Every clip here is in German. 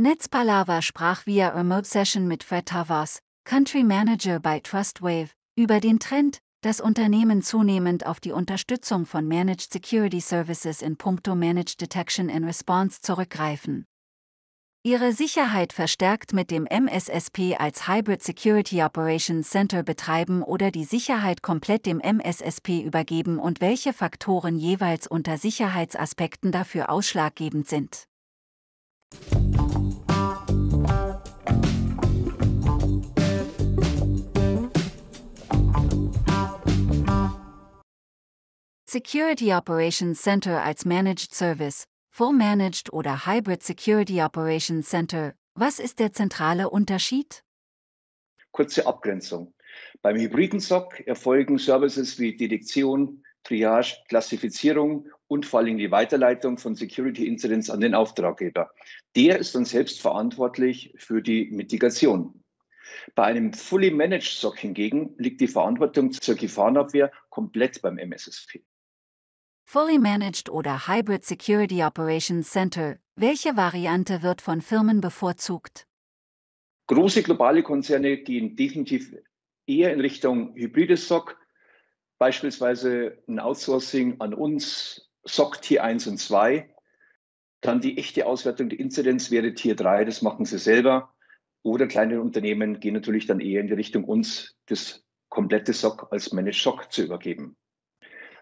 Netzpalava sprach via Remote Session mit Fred Tavas, Country Manager bei Trustwave, über den Trend, dass Unternehmen zunehmend auf die Unterstützung von Managed Security Services in puncto Managed Detection and Response zurückgreifen. Ihre Sicherheit verstärkt mit dem MSSP als Hybrid Security Operations Center betreiben oder die Sicherheit komplett dem MSSP übergeben und welche Faktoren jeweils unter Sicherheitsaspekten dafür ausschlaggebend sind. Security Operations Center als Managed Service, Full Managed oder Hybrid Security Operations Center. Was ist der zentrale Unterschied? Kurze Abgrenzung. Beim hybriden SOC erfolgen Services wie Detektion, Triage, Klassifizierung und vor allem die Weiterleitung von Security Incidents an den Auftraggeber. Der ist dann selbst verantwortlich für die Mitigation. Bei einem Fully Managed SOC hingegen liegt die Verantwortung zur Gefahrenabwehr komplett beim MSSP. Fully Managed oder Hybrid Security Operations Center, welche Variante wird von Firmen bevorzugt? Große globale Konzerne gehen definitiv eher in Richtung hybrides SOC, beispielsweise ein Outsourcing an uns, SOC Tier 1 und 2. Dann die echte Auswertung der Inzidenz wäre Tier 3, das machen sie selber. Oder kleine Unternehmen gehen natürlich dann eher in die Richtung uns, das komplette SOC als Managed SOC zu übergeben.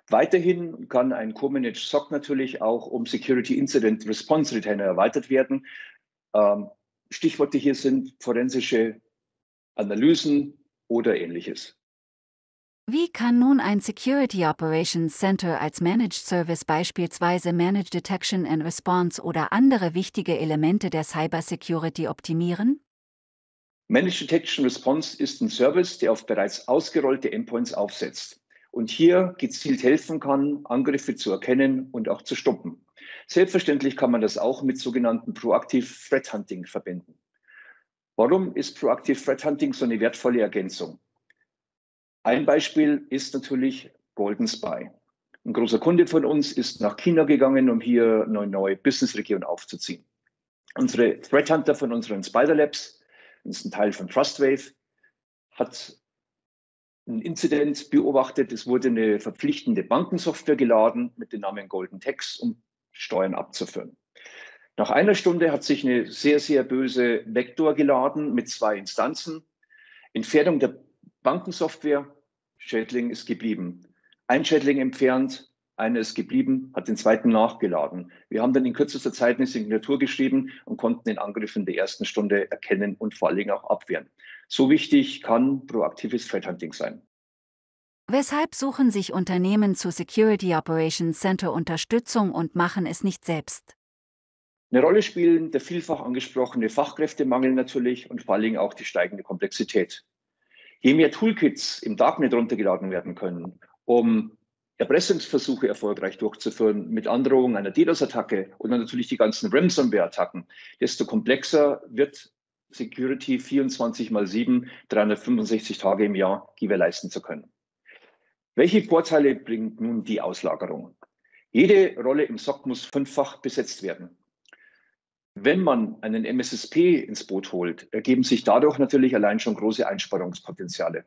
Weiterhin kann ein Co-Managed SOC natürlich auch um Security Incident Response Retainer erweitert werden. Ähm, Stichworte hier sind forensische Analysen oder ähnliches. Wie kann nun ein Security Operations Center als Managed Service beispielsweise Managed Detection and Response oder andere wichtige Elemente der Cybersecurity optimieren? Managed Detection Response ist ein Service, der auf bereits ausgerollte Endpoints aufsetzt und hier gezielt helfen kann, Angriffe zu erkennen und auch zu stoppen. Selbstverständlich kann man das auch mit sogenannten Proactive Threat Hunting verbinden. Warum ist Proactive Threat Hunting so eine wertvolle Ergänzung? Ein Beispiel ist natürlich Golden Spy. Ein großer Kunde von uns ist nach China gegangen, um hier eine neue Businessregion aufzuziehen. Unsere Threat Hunter von unseren Spider Labs, das ist ein Teil von Trustwave, hat ein Inzident beobachtet. Es wurde eine verpflichtende Bankensoftware geladen mit dem Namen Golden Text, um Steuern abzuführen. Nach einer Stunde hat sich eine sehr, sehr böse Vektor geladen mit zwei Instanzen. Entfernung der Bankensoftware, Schädling ist geblieben. Ein Schädling entfernt, einer ist geblieben, hat den zweiten nachgeladen. Wir haben dann in kürzester Zeit eine Signatur geschrieben und konnten den Angriff in der ersten Stunde erkennen und vor allen Dingen auch abwehren. So wichtig kann proaktives Threat Hunting sein. Weshalb suchen sich Unternehmen zu Security Operations Center Unterstützung und machen es nicht selbst? Eine Rolle spielen der vielfach angesprochene Fachkräftemangel natürlich und vor allen Dingen auch die steigende Komplexität. Je mehr Toolkits im Darknet runtergeladen werden können, um Erpressungsversuche erfolgreich durchzuführen mit Androhung einer DDoS-Attacke und dann natürlich die ganzen Ransomware-Attacken, desto komplexer wird Security 24 mal 7, 365 Tage im Jahr gewährleisten zu können. Welche Vorteile bringt nun die Auslagerung? Jede Rolle im SOC muss fünffach besetzt werden. Wenn man einen MSSP ins Boot holt, ergeben sich dadurch natürlich allein schon große Einsparungspotenziale.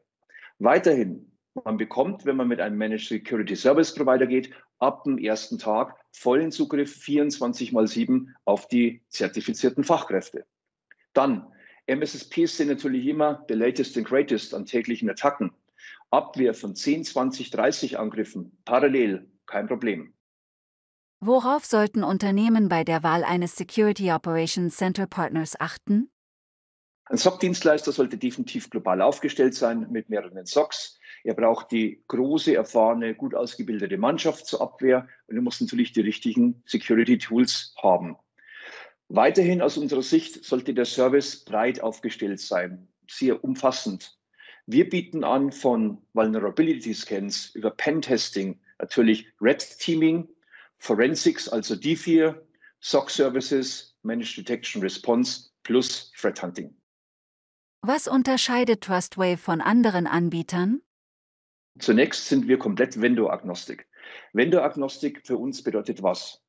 Weiterhin, man bekommt, wenn man mit einem Managed Security Service Provider geht, ab dem ersten Tag vollen Zugriff 24 mal 7 auf die zertifizierten Fachkräfte. Dann, MSSPs sind natürlich immer the latest and greatest an täglichen Attacken. Abwehr von 10, 20, 30 Angriffen parallel, kein Problem. Worauf sollten Unternehmen bei der Wahl eines Security Operations Center Partners achten? Ein SOC-Dienstleister sollte definitiv global aufgestellt sein mit mehreren SOCs. Er braucht die große, erfahrene, gut ausgebildete Mannschaft zur Abwehr und er muss natürlich die richtigen Security-Tools haben. Weiterhin aus unserer Sicht sollte der Service breit aufgestellt sein, sehr umfassend. Wir bieten an von Vulnerability Scans über Pentesting, natürlich Red Teaming, Forensics, also D4, SOC Services, Managed Detection Response plus Threat Hunting. Was unterscheidet Trustwave von anderen Anbietern? Zunächst sind wir komplett Vendor-agnostik. Vendor-agnostik für uns bedeutet was?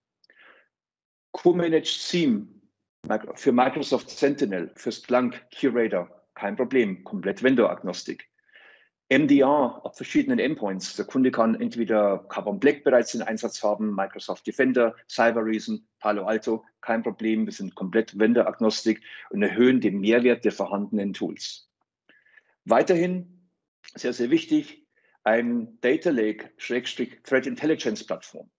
Co-Managed Theme Für Microsoft Sentinel, für Splunk, Curator, kein Problem, komplett Vendor-Agnostik. MDR auf verschiedenen Endpoints. Der Kunde kann entweder Carbon Black bereits in Einsatz haben, Microsoft Defender, Cyber Reason, Palo Alto, kein Problem. Wir sind komplett Vendor-Agnostik und erhöhen den Mehrwert der vorhandenen Tools. Weiterhin, sehr, sehr wichtig, ein Data Lake, Schrägstrich Threat Intelligence Plattform.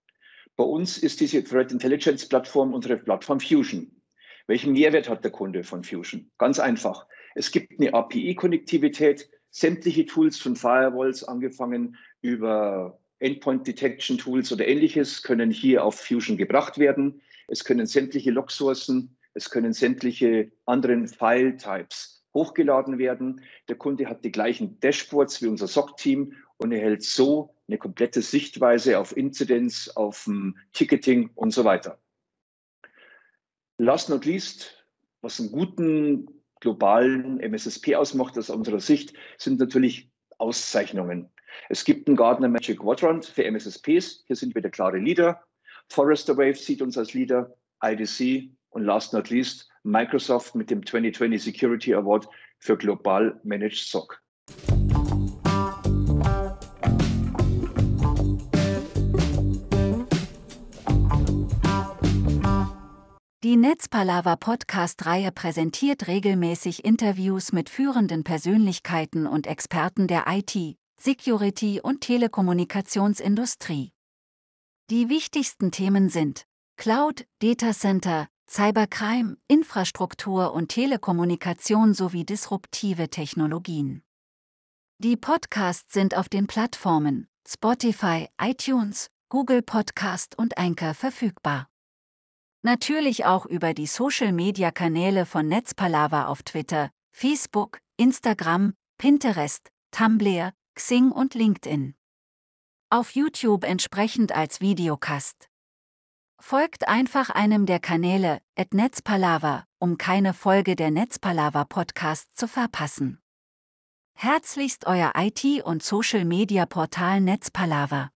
Bei uns ist diese Threat Intelligence Plattform unsere Plattform Fusion. Welchen Mehrwert hat der Kunde von Fusion? Ganz einfach. Es gibt eine API-Konnektivität, sämtliche Tools von Firewalls angefangen über Endpoint Detection Tools oder ähnliches können hier auf Fusion gebracht werden. Es können sämtliche Logsourcen, es können sämtliche anderen File-Types hochgeladen werden. Der Kunde hat die gleichen Dashboards wie unser SOC-Team und erhält so eine komplette Sichtweise auf Inzidenz, auf um, Ticketing und so weiter. Last not least, was einen guten globalen MSSP ausmacht aus unserer Sicht, sind natürlich Auszeichnungen. Es gibt einen Gartner Magic Quadrant für MSSPs. Hier sind wir der klare Leader. Forrester Wave sieht uns als Leader, IDC und last not least Microsoft mit dem 2020 Security Award für global Managed SOC. Die Netzpalava Podcast-Reihe präsentiert regelmäßig Interviews mit führenden Persönlichkeiten und Experten der IT, Security und Telekommunikationsindustrie. Die wichtigsten Themen sind Cloud, Datacenter, Cybercrime, Infrastruktur und Telekommunikation sowie disruptive Technologien. Die Podcasts sind auf den Plattformen Spotify, iTunes, Google Podcast und Anchor verfügbar. Natürlich auch über die Social-Media-Kanäle von Netzpalava auf Twitter, Facebook, Instagram, Pinterest, Tumblr, Xing und LinkedIn. Auf YouTube entsprechend als Videocast. Folgt einfach einem der Kanäle, at um keine Folge der Netzpalava Podcast zu verpassen. Herzlichst euer IT- und Social-Media-Portal Netzpalava.